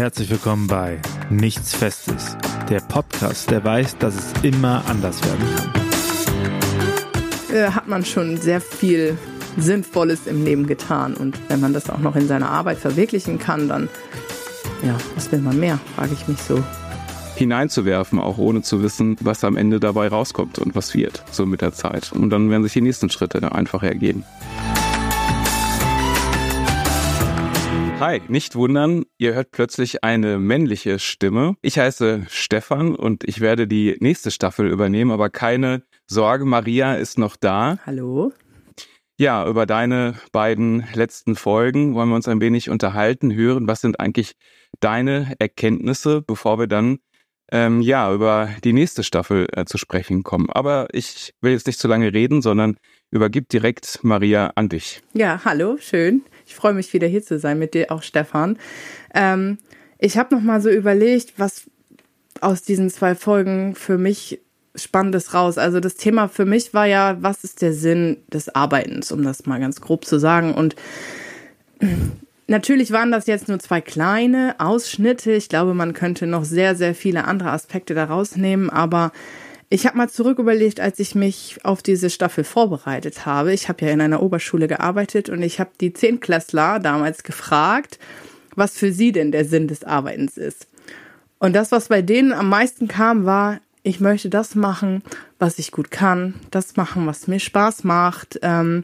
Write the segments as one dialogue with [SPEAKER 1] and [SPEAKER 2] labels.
[SPEAKER 1] Herzlich willkommen bei Nichts Festes, der Podcast, der weiß, dass es immer anders werden
[SPEAKER 2] kann. Äh, hat man schon sehr viel Sinnvolles im Leben getan und wenn man das auch noch in seiner Arbeit verwirklichen kann, dann, ja, was will man mehr, frage ich mich so
[SPEAKER 3] hineinzuwerfen, auch ohne zu wissen, was am Ende dabei rauskommt und was wird, so mit der Zeit. Und dann werden sich die nächsten Schritte einfach ergeben. Hi, nicht wundern, ihr hört plötzlich eine männliche Stimme. Ich heiße Stefan und ich werde die nächste Staffel übernehmen, aber keine Sorge, Maria ist noch da.
[SPEAKER 2] Hallo.
[SPEAKER 3] Ja, über deine beiden letzten Folgen wollen wir uns ein wenig unterhalten, hören, was sind eigentlich deine Erkenntnisse, bevor wir dann ähm, ja über die nächste Staffel äh, zu sprechen kommen. Aber ich will jetzt nicht zu lange reden, sondern übergib direkt Maria an dich.
[SPEAKER 2] Ja, hallo, schön. Ich freue mich wieder hier zu sein mit dir auch, Stefan. Ähm, ich habe noch mal so überlegt, was aus diesen zwei Folgen für mich Spannendes raus. Also das Thema für mich war ja, was ist der Sinn des Arbeitens, um das mal ganz grob zu sagen. Und natürlich waren das jetzt nur zwei kleine Ausschnitte. Ich glaube, man könnte noch sehr, sehr viele andere Aspekte daraus nehmen, aber ich habe mal zurück überlegt, als ich mich auf diese Staffel vorbereitet habe. Ich habe ja in einer Oberschule gearbeitet und ich habe die Zehntklässler damals gefragt, was für sie denn der Sinn des Arbeitens ist. Und das, was bei denen am meisten kam, war, ich möchte das machen, was ich gut kann, das machen, was mir Spaß macht. Ähm,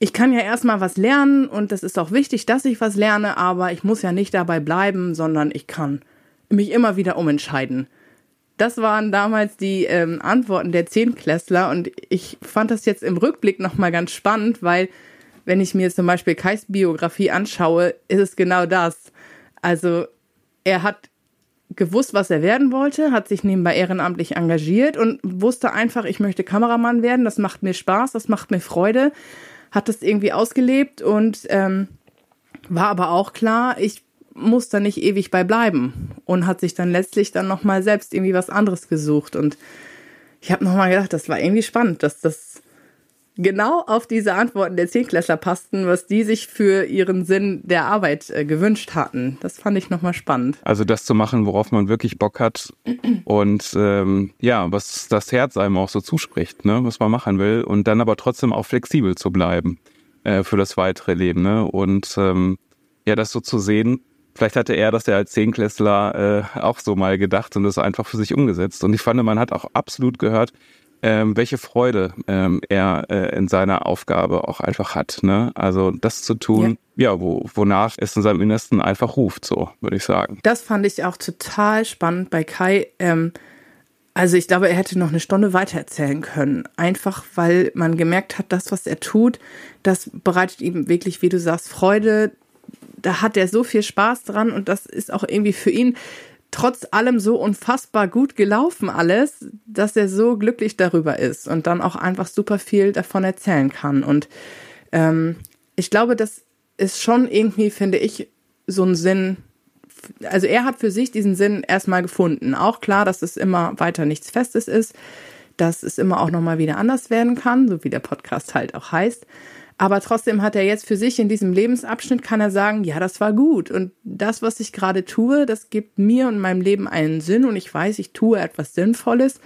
[SPEAKER 2] ich kann ja erstmal was lernen und das ist auch wichtig, dass ich was lerne, aber ich muss ja nicht dabei bleiben, sondern ich kann mich immer wieder umentscheiden. Das waren damals die ähm, Antworten der Zehnklässler und ich fand das jetzt im Rückblick nochmal ganz spannend, weil wenn ich mir zum Beispiel Kais Biografie anschaue, ist es genau das. Also er hat gewusst, was er werden wollte, hat sich nebenbei ehrenamtlich engagiert und wusste einfach, ich möchte Kameramann werden, das macht mir Spaß, das macht mir Freude, hat das irgendwie ausgelebt und ähm, war aber auch klar, ich muss da nicht ewig bei bleiben und hat sich dann letztlich dann nochmal selbst irgendwie was anderes gesucht. Und ich habe nochmal gedacht, das war irgendwie spannend, dass das genau auf diese Antworten der Zehnklässler passten, was die sich für ihren Sinn der Arbeit äh, gewünscht hatten. Das fand ich nochmal spannend.
[SPEAKER 3] Also das zu machen, worauf man wirklich Bock hat und ähm, ja, was das Herz einem auch so zuspricht, ne, was man machen will und dann aber trotzdem auch flexibel zu bleiben äh, für das weitere Leben. Ne? Und ähm, ja, das so zu sehen, Vielleicht hatte er das ja als Zehnklässler äh, auch so mal gedacht und das einfach für sich umgesetzt. Und ich fand, man hat auch absolut gehört, ähm, welche Freude ähm, er äh, in seiner Aufgabe auch einfach hat. Ne? Also das zu tun, ja, ja wo, wonach es in seinem Innersten einfach ruft, so würde ich sagen.
[SPEAKER 2] Das fand ich auch total spannend bei Kai. Ähm, also ich glaube, er hätte noch eine Stunde weiter erzählen können. Einfach weil man gemerkt hat, das, was er tut, das bereitet ihm wirklich, wie du sagst, Freude da hat er so viel Spaß dran und das ist auch irgendwie für ihn trotz allem so unfassbar gut gelaufen alles, dass er so glücklich darüber ist und dann auch einfach super viel davon erzählen kann. Und ähm, ich glaube, das ist schon irgendwie, finde ich, so ein Sinn. Also er hat für sich diesen Sinn erstmal gefunden. Auch klar, dass es immer weiter nichts Festes ist, dass es immer auch nochmal wieder anders werden kann, so wie der Podcast halt auch heißt. Aber trotzdem hat er jetzt für sich in diesem Lebensabschnitt, kann er sagen, ja, das war gut. Und das, was ich gerade tue, das gibt mir und meinem Leben einen Sinn. Und ich weiß, ich tue etwas Sinnvolles,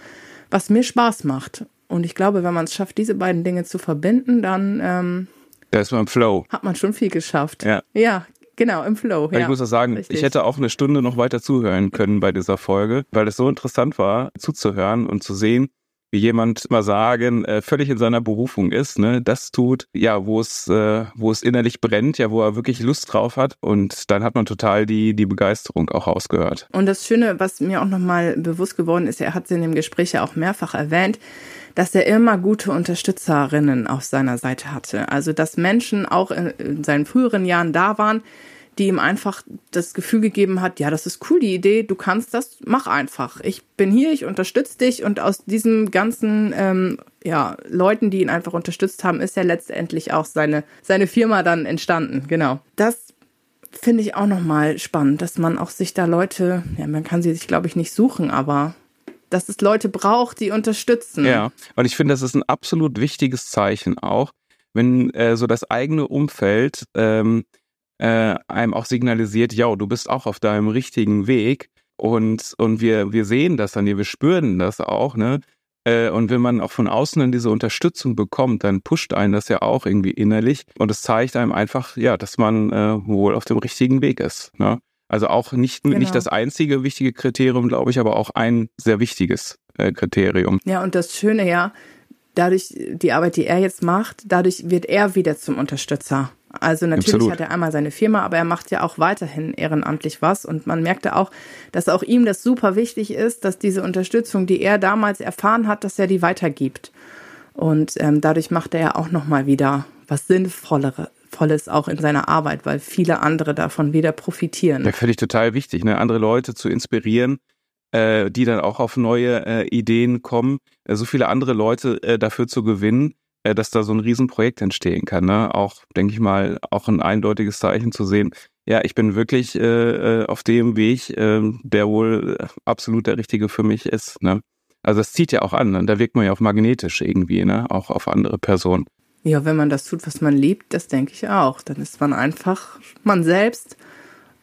[SPEAKER 2] was mir Spaß macht. Und ich glaube, wenn man es schafft, diese beiden Dinge zu verbinden, dann ähm,
[SPEAKER 3] da ist man im Flow.
[SPEAKER 2] Hat man schon viel geschafft.
[SPEAKER 3] Ja.
[SPEAKER 2] Ja, Genau, im Flow.
[SPEAKER 3] Ja, ich muss auch sagen, richtig. ich hätte auch eine Stunde noch weiter zuhören können bei dieser Folge, weil es so interessant war, zuzuhören und zu sehen, wie jemand mal sagen, äh, völlig in seiner Berufung ist, ne, das tut, ja, wo es, äh, wo es innerlich brennt, ja, wo er wirklich Lust drauf hat und dann hat man total die, die Begeisterung auch rausgehört.
[SPEAKER 2] Und das Schöne, was mir auch nochmal bewusst geworden ist, er hat es in dem Gespräch ja auch mehrfach erwähnt, dass er immer gute Unterstützerinnen auf seiner Seite hatte. Also, dass Menschen auch in, in seinen früheren Jahren da waren, die ihm einfach das Gefühl gegeben hat, ja, das ist cool, die Idee, du kannst das, mach einfach. Ich bin hier, ich unterstütze dich und aus diesen ganzen ähm, ja, Leuten, die ihn einfach unterstützt haben, ist ja letztendlich auch seine, seine Firma dann entstanden. Genau. Das finde ich auch nochmal spannend, dass man auch sich da Leute, ja, man kann sie sich, glaube ich, nicht suchen, aber dass es Leute braucht, die unterstützen.
[SPEAKER 3] Ja, und ich finde, das ist ein absolut wichtiges Zeichen auch, wenn äh, so das eigene Umfeld ähm, äh, einem auch signalisiert, ja, du bist auch auf deinem richtigen Weg und, und wir, wir sehen das an dir, wir spüren das auch, ne? Äh, und wenn man auch von außen dann diese Unterstützung bekommt, dann pusht einen das ja auch irgendwie innerlich und es zeigt einem einfach, ja, dass man äh, wohl auf dem richtigen Weg ist. Ne? Also auch nicht, genau. nicht das einzige wichtige Kriterium, glaube ich, aber auch ein sehr wichtiges äh, Kriterium.
[SPEAKER 2] Ja, und das Schöne ja, dadurch die Arbeit, die er jetzt macht, dadurch wird er wieder zum Unterstützer. Also natürlich Absolut. hat er einmal seine Firma, aber er macht ja auch weiterhin ehrenamtlich was und man merkte auch, dass auch ihm das super wichtig ist, dass diese Unterstützung, die er damals erfahren hat, dass er die weitergibt. Und ähm, dadurch macht er ja auch noch mal wieder was Sinnvolles auch in seiner Arbeit, weil viele andere davon wieder profitieren.
[SPEAKER 3] Ja, finde ich total wichtig, ne? andere Leute zu inspirieren, äh, die dann auch auf neue äh, Ideen kommen, äh, so viele andere Leute äh, dafür zu gewinnen, dass da so ein Riesenprojekt entstehen kann. Ne? Auch, denke ich mal, auch ein eindeutiges Zeichen zu sehen, ja, ich bin wirklich äh, äh auf dem Weg, äh, der wohl absolut der richtige für mich ist. Ne? Also das zieht ja auch an, ne? da wirkt man ja auch magnetisch irgendwie, ne? auch auf andere Personen.
[SPEAKER 2] Ja, wenn man das tut, was man liebt, das denke ich auch. Dann ist man einfach man selbst.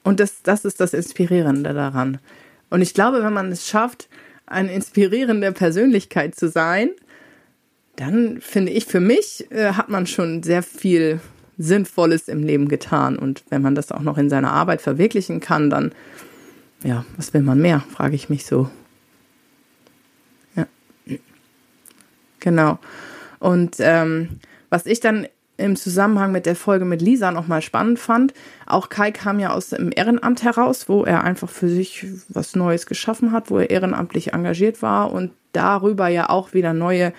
[SPEAKER 2] Und das, das ist das Inspirierende daran. Und ich glaube, wenn man es schafft, eine inspirierende Persönlichkeit zu sein, dann finde ich, für mich äh, hat man schon sehr viel Sinnvolles im Leben getan. Und wenn man das auch noch in seiner Arbeit verwirklichen kann, dann, ja, was will man mehr, frage ich mich so. Ja. Genau. Und ähm, was ich dann im Zusammenhang mit der Folge mit Lisa nochmal spannend fand. Auch Kai kam ja aus dem Ehrenamt heraus, wo er einfach für sich was Neues geschaffen hat, wo er ehrenamtlich engagiert war und darüber ja auch wieder neue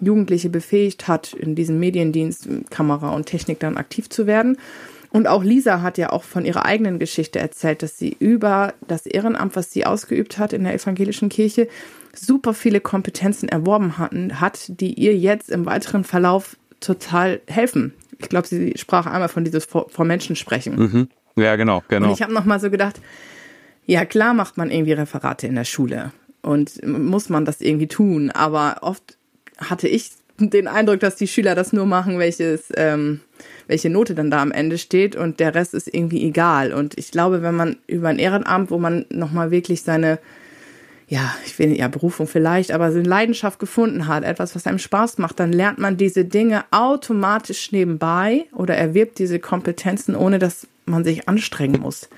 [SPEAKER 2] Jugendliche befähigt hat, in diesem Mediendienst, Kamera und Technik dann aktiv zu werden. Und auch Lisa hat ja auch von ihrer eigenen Geschichte erzählt, dass sie über das Ehrenamt, was sie ausgeübt hat in der evangelischen Kirche, super viele Kompetenzen erworben hatten, hat, die ihr jetzt im weiteren Verlauf total helfen. Ich glaube, sie sprach einmal von dieses vor, vor Menschen sprechen.
[SPEAKER 3] Mhm. Ja, genau, genau.
[SPEAKER 2] Und ich habe nochmal so gedacht, ja klar macht man irgendwie Referate in der Schule und muss man das irgendwie tun, aber oft hatte ich den Eindruck, dass die Schüler das nur machen, welches, ähm, welche Note dann da am Ende steht und der Rest ist irgendwie egal. Und ich glaube, wenn man über ein Ehrenamt, wo man nochmal wirklich seine, ja, ich will ja Berufung vielleicht, aber seine Leidenschaft gefunden hat, etwas, was einem Spaß macht, dann lernt man diese Dinge automatisch nebenbei oder erwirbt diese Kompetenzen, ohne dass man sich anstrengen muss.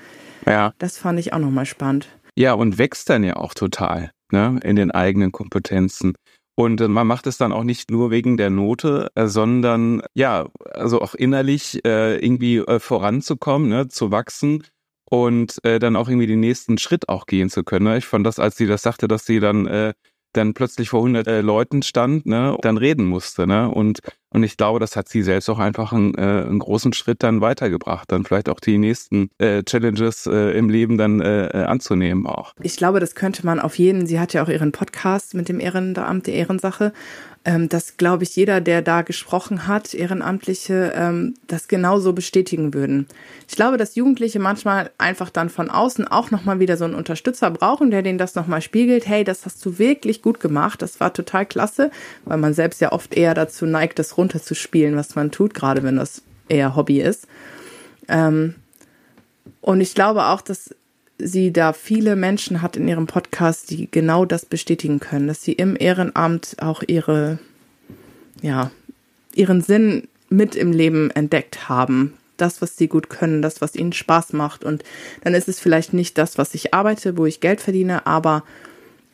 [SPEAKER 2] Ja. Das fand ich auch nochmal spannend.
[SPEAKER 3] Ja, und wächst dann ja auch total, ne, in den eigenen Kompetenzen. Und äh, man macht es dann auch nicht nur wegen der Note, äh, sondern ja, also auch innerlich äh, irgendwie äh, voranzukommen, ne, zu wachsen und äh, dann auch irgendwie den nächsten Schritt auch gehen zu können. Ne? Ich fand das, als sie das sagte, dass sie dann äh, dann plötzlich vor 100 äh, Leuten stand, ne, dann reden musste, ne, und und ich glaube, das hat sie selbst auch einfach einen, äh, einen großen Schritt dann weitergebracht, dann vielleicht auch die nächsten äh, Challenges äh, im Leben dann äh, äh, anzunehmen auch.
[SPEAKER 2] Ich glaube, das könnte man auf jeden. Sie hat ja auch ihren Podcast mit dem Ehrenamt, die Ehrensache ähm, dass, glaube ich, jeder, der da gesprochen hat, Ehrenamtliche, ähm, das genauso bestätigen würden. Ich glaube, dass Jugendliche manchmal einfach dann von außen auch nochmal wieder so einen Unterstützer brauchen, der denen das nochmal spiegelt. Hey, das hast du wirklich gut gemacht. Das war total klasse, weil man selbst ja oft eher dazu neigt, das runterzuspielen, was man tut, gerade wenn das eher Hobby ist. Ähm, und ich glaube auch, dass sie da viele Menschen hat in ihrem Podcast, die genau das bestätigen können, dass sie im Ehrenamt auch ihre, ja, ihren Sinn mit im Leben entdeckt haben. Das, was sie gut können, das, was ihnen Spaß macht. Und dann ist es vielleicht nicht das, was ich arbeite, wo ich Geld verdiene, aber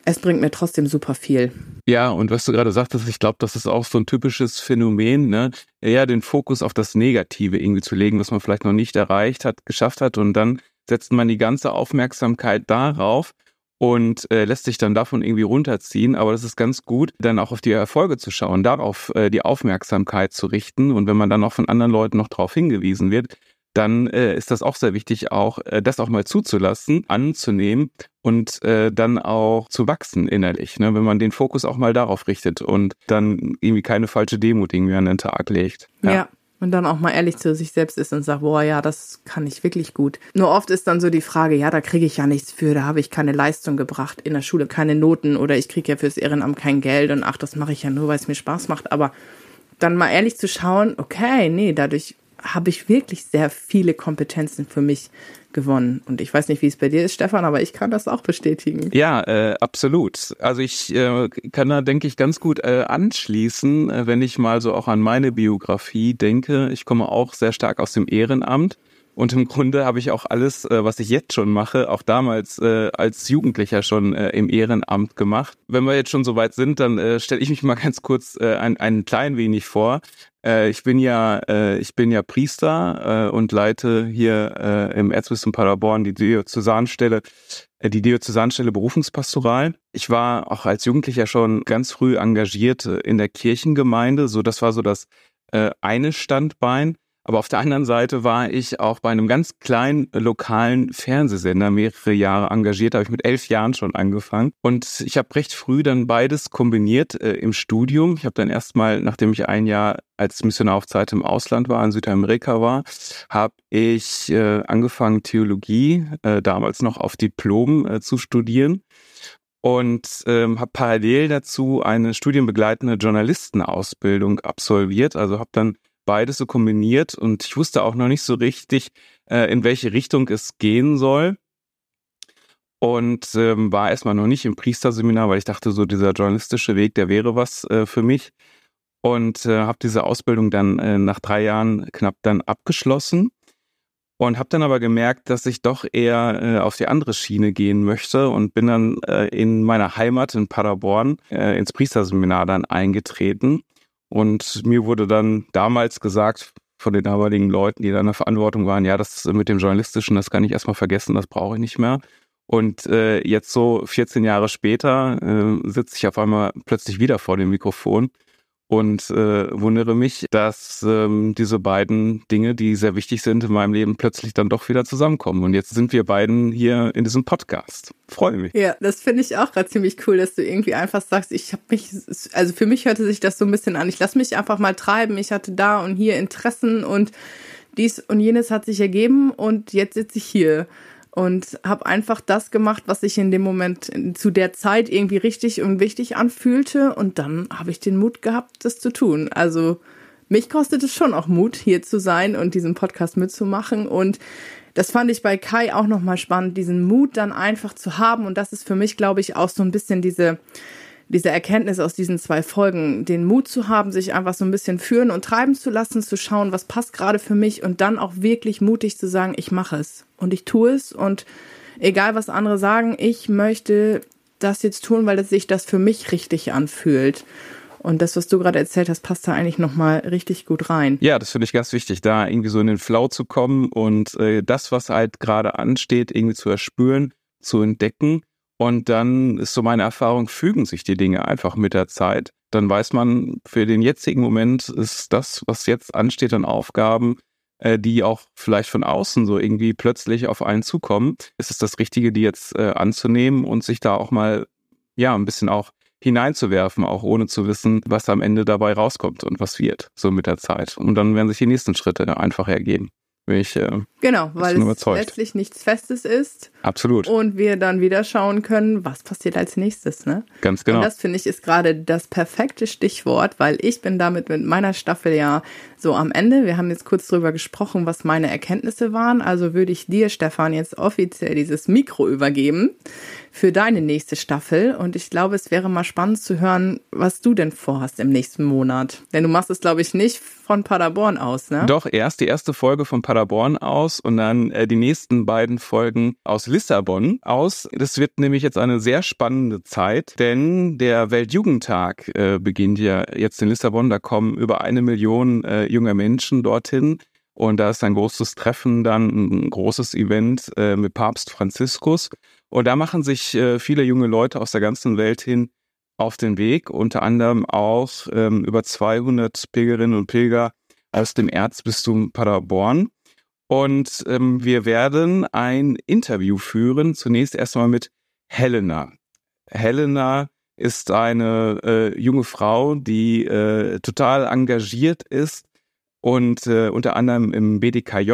[SPEAKER 2] es bringt mir trotzdem super viel.
[SPEAKER 3] Ja, und was du gerade sagtest, ich glaube, das ist auch so ein typisches Phänomen, ne? Eher den Fokus auf das Negative irgendwie zu legen, was man vielleicht noch nicht erreicht hat, geschafft hat und dann setzt man die ganze Aufmerksamkeit darauf und äh, lässt sich dann davon irgendwie runterziehen. Aber das ist ganz gut, dann auch auf die Erfolge zu schauen, darauf äh, die Aufmerksamkeit zu richten. Und wenn man dann auch von anderen Leuten noch darauf hingewiesen wird, dann äh, ist das auch sehr wichtig, auch äh, das auch mal zuzulassen, anzunehmen und äh, dann auch zu wachsen innerlich, ne? wenn man den Fokus auch mal darauf richtet und dann irgendwie keine falsche Demut irgendwie an den Tag legt.
[SPEAKER 2] Ja. ja. Und dann auch mal ehrlich zu sich selbst ist und sagt, boah, ja, das kann ich wirklich gut. Nur oft ist dann so die Frage, ja, da kriege ich ja nichts für, da habe ich keine Leistung gebracht, in der Schule keine Noten oder ich kriege ja fürs Ehrenamt kein Geld und ach, das mache ich ja nur, weil es mir Spaß macht. Aber dann mal ehrlich zu schauen, okay, nee, dadurch habe ich wirklich sehr viele Kompetenzen für mich gewonnen. Und ich weiß nicht, wie es bei dir ist, Stefan, aber ich kann das auch bestätigen.
[SPEAKER 3] Ja, äh, absolut. Also ich äh, kann da, denke ich, ganz gut äh, anschließen, äh, wenn ich mal so auch an meine Biografie denke. Ich komme auch sehr stark aus dem Ehrenamt. Und im Grunde habe ich auch alles, äh, was ich jetzt schon mache, auch damals äh, als Jugendlicher schon äh, im Ehrenamt gemacht. Wenn wir jetzt schon so weit sind, dann äh, stelle ich mich mal ganz kurz äh, ein, ein klein wenig vor. Äh, ich bin ja, äh, ich bin ja Priester äh, und leite hier äh, im Erzbistum Paderborn die Diözesanstelle, äh, die Diözesanstelle Berufungspastoral. Ich war auch als Jugendlicher schon ganz früh engagiert äh, in der Kirchengemeinde. So, das war so das äh, eine Standbein. Aber auf der anderen Seite war ich auch bei einem ganz kleinen lokalen Fernsehsender mehrere Jahre engagiert. Da habe ich mit elf Jahren schon angefangen. Und ich habe recht früh dann beides kombiniert äh, im Studium. Ich habe dann erstmal, nachdem ich ein Jahr als Missionar auf Zeit im Ausland war, in Südamerika war, habe ich äh, angefangen, Theologie, äh, damals noch auf Diplom äh, zu studieren und ähm, habe parallel dazu eine studienbegleitende Journalistenausbildung absolviert. Also habe dann beides so kombiniert und ich wusste auch noch nicht so richtig, äh, in welche Richtung es gehen soll. Und ähm, war erstmal noch nicht im Priesterseminar, weil ich dachte, so dieser journalistische Weg, der wäre was äh, für mich. Und äh, habe diese Ausbildung dann äh, nach drei Jahren knapp dann abgeschlossen und habe dann aber gemerkt, dass ich doch eher äh, auf die andere Schiene gehen möchte und bin dann äh, in meiner Heimat in Paderborn äh, ins Priesterseminar dann eingetreten und mir wurde dann damals gesagt von den damaligen Leuten, die da in der Verantwortung waren, ja, das mit dem Journalistischen, das kann ich erstmal vergessen, das brauche ich nicht mehr. Und äh, jetzt so 14 Jahre später äh, sitze ich auf einmal plötzlich wieder vor dem Mikrofon und äh, wundere mich, dass ähm, diese beiden Dinge, die sehr wichtig sind in meinem Leben, plötzlich dann doch wieder zusammenkommen. Und jetzt sind wir beiden hier in diesem Podcast. Freue mich.
[SPEAKER 2] Ja, das finde ich auch gerade ziemlich cool, dass du irgendwie einfach sagst, ich habe mich, also für mich hörte sich das so ein bisschen an. Ich lasse mich einfach mal treiben. Ich hatte da und hier Interessen und dies und jenes hat sich ergeben und jetzt sitze ich hier und habe einfach das gemacht, was sich in dem Moment zu der Zeit irgendwie richtig und wichtig anfühlte. Und dann habe ich den Mut gehabt, das zu tun. Also mich kostet es schon auch Mut, hier zu sein und diesen Podcast mitzumachen. Und das fand ich bei Kai auch nochmal spannend, diesen Mut dann einfach zu haben. Und das ist für mich, glaube ich, auch so ein bisschen diese diese Erkenntnis aus diesen zwei Folgen, den Mut zu haben, sich einfach so ein bisschen führen und treiben zu lassen, zu schauen, was passt gerade für mich und dann auch wirklich mutig zu sagen, ich mache es und ich tue es und egal was andere sagen, ich möchte das jetzt tun, weil es sich das für mich richtig anfühlt. Und das, was du gerade erzählt hast, passt da eigentlich nochmal richtig gut rein.
[SPEAKER 3] Ja, das finde ich ganz wichtig, da irgendwie so in den Flow zu kommen und äh, das, was halt gerade ansteht, irgendwie zu erspüren, zu entdecken und dann ist so meine Erfahrung, fügen sich die Dinge einfach mit der Zeit. Dann weiß man, für den jetzigen Moment ist das, was jetzt ansteht an Aufgaben, äh, die auch vielleicht von außen so irgendwie plötzlich auf einen zukommen, ist es das Richtige, die jetzt äh, anzunehmen und sich da auch mal, ja, ein bisschen auch hineinzuwerfen, auch ohne zu wissen, was am Ende dabei rauskommt und was wird, so mit der Zeit. Und dann werden sich die nächsten Schritte einfach ergeben bin ich äh,
[SPEAKER 2] Genau, weil es überzeugt. letztlich nichts Festes ist.
[SPEAKER 3] Absolut.
[SPEAKER 2] Und wir dann wieder schauen können, was passiert als nächstes. Ne?
[SPEAKER 3] Ganz genau.
[SPEAKER 2] Und das finde ich ist gerade das perfekte Stichwort, weil ich bin damit mit meiner Staffel ja so am Ende. Wir haben jetzt kurz drüber gesprochen, was meine Erkenntnisse waren. Also würde ich dir, Stefan, jetzt offiziell dieses Mikro übergeben für deine nächste Staffel. Und ich glaube, es wäre mal spannend zu hören, was du denn vorhast im nächsten Monat. Denn du machst es, glaube ich, nicht von Paderborn aus, ne?
[SPEAKER 3] Doch, erst die erste Folge von Paderborn aus und dann äh, die nächsten beiden Folgen aus Lissabon aus. Das wird nämlich jetzt eine sehr spannende Zeit, denn der Weltjugendtag äh, beginnt ja jetzt in Lissabon. Da kommen über eine Million äh, junger Menschen dorthin. Und da ist ein großes Treffen, dann ein großes Event äh, mit Papst Franziskus. Und da machen sich äh, viele junge Leute aus der ganzen Welt hin auf den Weg, unter anderem auch ähm, über 200 Pilgerinnen und Pilger aus dem Erzbistum Paderborn. Und ähm, wir werden ein Interview führen, zunächst erstmal mit Helena. Helena ist eine äh, junge Frau, die äh, total engagiert ist und äh, unter anderem im BDKJ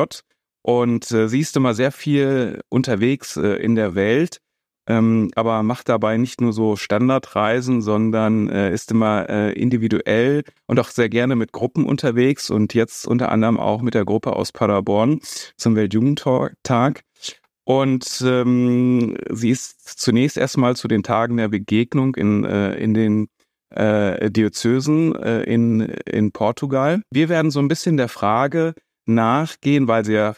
[SPEAKER 3] und äh, sie ist immer sehr viel unterwegs äh, in der Welt ähm, aber macht dabei nicht nur so Standardreisen, sondern äh, ist immer äh, individuell und auch sehr gerne mit Gruppen unterwegs und jetzt unter anderem auch mit der Gruppe aus Paderborn zum Weltjugendtag. Und ähm, sie ist zunächst erstmal zu den Tagen der Begegnung in, äh, in den äh, Diözesen äh, in, in Portugal. Wir werden so ein bisschen der Frage nachgehen, weil sie ja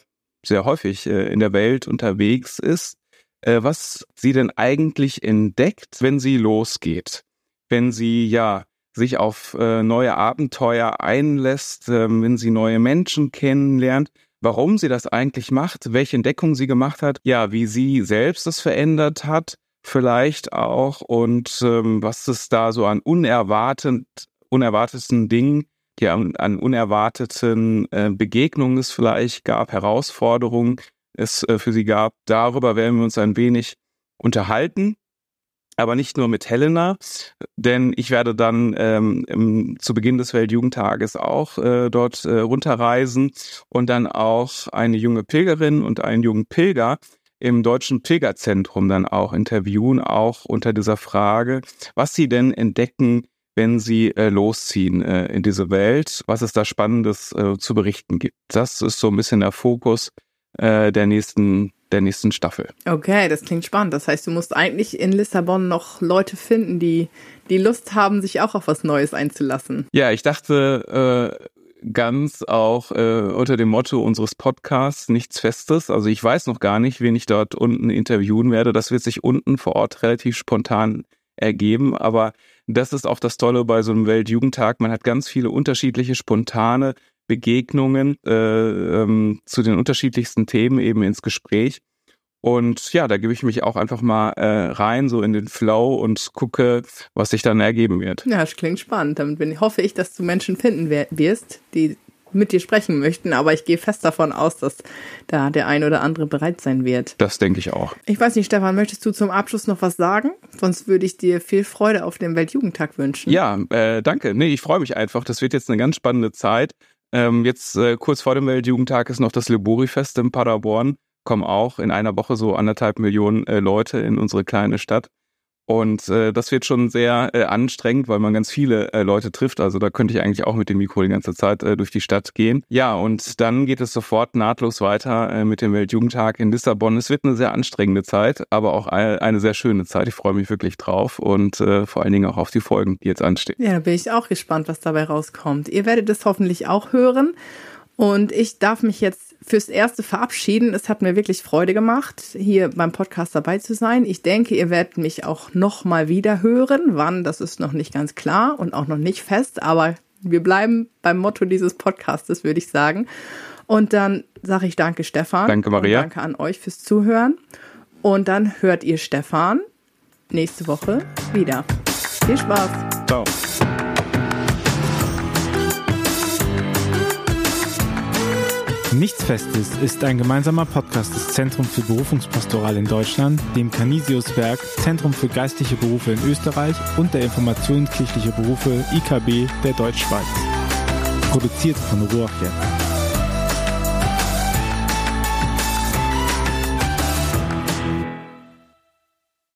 [SPEAKER 3] sehr häufig äh, in der Welt unterwegs ist, äh, was sie denn eigentlich entdeckt, wenn sie losgeht. Wenn sie ja sich auf äh, neue Abenteuer einlässt, äh, wenn sie neue Menschen kennenlernt, warum sie das eigentlich macht, welche Entdeckungen sie gemacht hat, ja, wie sie selbst es verändert hat, vielleicht auch und ähm, was es da so an unerwartet, unerwarteten Dingen, ja, an, an unerwarteten äh, Begegnungen es vielleicht gab, Herausforderungen es äh, für sie gab. Darüber werden wir uns ein wenig unterhalten aber nicht nur mit Helena, denn ich werde dann ähm, im, zu Beginn des Weltjugendtages auch äh, dort äh, runterreisen und dann auch eine junge Pilgerin und einen jungen Pilger im Deutschen Pilgerzentrum dann auch interviewen, auch unter dieser Frage, was sie denn entdecken, wenn sie äh, losziehen äh, in diese Welt, was es da Spannendes äh, zu berichten gibt. Das ist so ein bisschen der Fokus äh, der nächsten der nächsten Staffel.
[SPEAKER 2] Okay, das klingt spannend. Das heißt, du musst eigentlich in Lissabon noch Leute finden, die die Lust haben, sich auch auf was Neues einzulassen.
[SPEAKER 3] Ja, ich dachte äh, ganz auch äh, unter dem Motto unseres Podcasts nichts Festes. Also ich weiß noch gar nicht, wen ich dort unten interviewen werde. Das wird sich unten vor Ort relativ spontan ergeben. Aber das ist auch das Tolle bei so einem Weltjugendtag. Man hat ganz viele unterschiedliche spontane Begegnungen äh, ähm, zu den unterschiedlichsten Themen eben ins Gespräch. Und ja, da gebe ich mich auch einfach mal äh, rein, so in den Flow und gucke, was sich dann ergeben wird.
[SPEAKER 2] Ja, das klingt spannend. Damit bin, hoffe ich, dass du Menschen finden wirst, die mit dir sprechen möchten, aber ich gehe fest davon aus, dass da der ein oder andere bereit sein wird.
[SPEAKER 3] Das denke ich auch.
[SPEAKER 2] Ich weiß nicht, Stefan, möchtest du zum Abschluss noch was sagen? Sonst würde ich dir viel Freude auf dem Weltjugendtag wünschen.
[SPEAKER 3] Ja, äh, danke. Nee, ich freue mich einfach. Das wird jetzt eine ganz spannende Zeit. Ähm, jetzt äh, kurz vor dem Weltjugendtag ist noch das Libori-Fest in Paderborn. Kommen auch in einer Woche so anderthalb Millionen äh, Leute in unsere kleine Stadt. Und äh, das wird schon sehr äh, anstrengend, weil man ganz viele äh, Leute trifft. Also da könnte ich eigentlich auch mit dem Mikro die ganze Zeit äh, durch die Stadt gehen. Ja, und dann geht es sofort nahtlos weiter äh, mit dem Weltjugendtag in Lissabon. Es wird eine sehr anstrengende Zeit, aber auch eine, eine sehr schöne Zeit. Ich freue mich wirklich drauf und äh, vor allen Dingen auch auf die Folgen, die jetzt anstehen.
[SPEAKER 2] Ja, da bin ich auch gespannt, was dabei rauskommt. Ihr werdet es hoffentlich auch hören. Und ich darf mich jetzt fürs Erste verabschieden. Es hat mir wirklich Freude gemacht, hier beim Podcast dabei zu sein. Ich denke, ihr werdet mich auch noch mal wieder hören. Wann, das ist noch nicht ganz klar und auch noch nicht fest, aber wir bleiben beim Motto dieses Podcastes, würde ich sagen. Und dann sage ich danke, Stefan.
[SPEAKER 3] Danke, Maria.
[SPEAKER 2] danke an euch fürs Zuhören. Und dann hört ihr Stefan nächste Woche wieder. Viel Spaß.
[SPEAKER 3] Ciao.
[SPEAKER 1] Nichts Festes ist ein gemeinsamer Podcast des Zentrum für Berufungspastoral in Deutschland, dem Canisius-Werk, Zentrum für geistliche Berufe in Österreich und der Information kirchliche Berufe IKB der Deutschschweiz. Produziert von Ruach jetzt.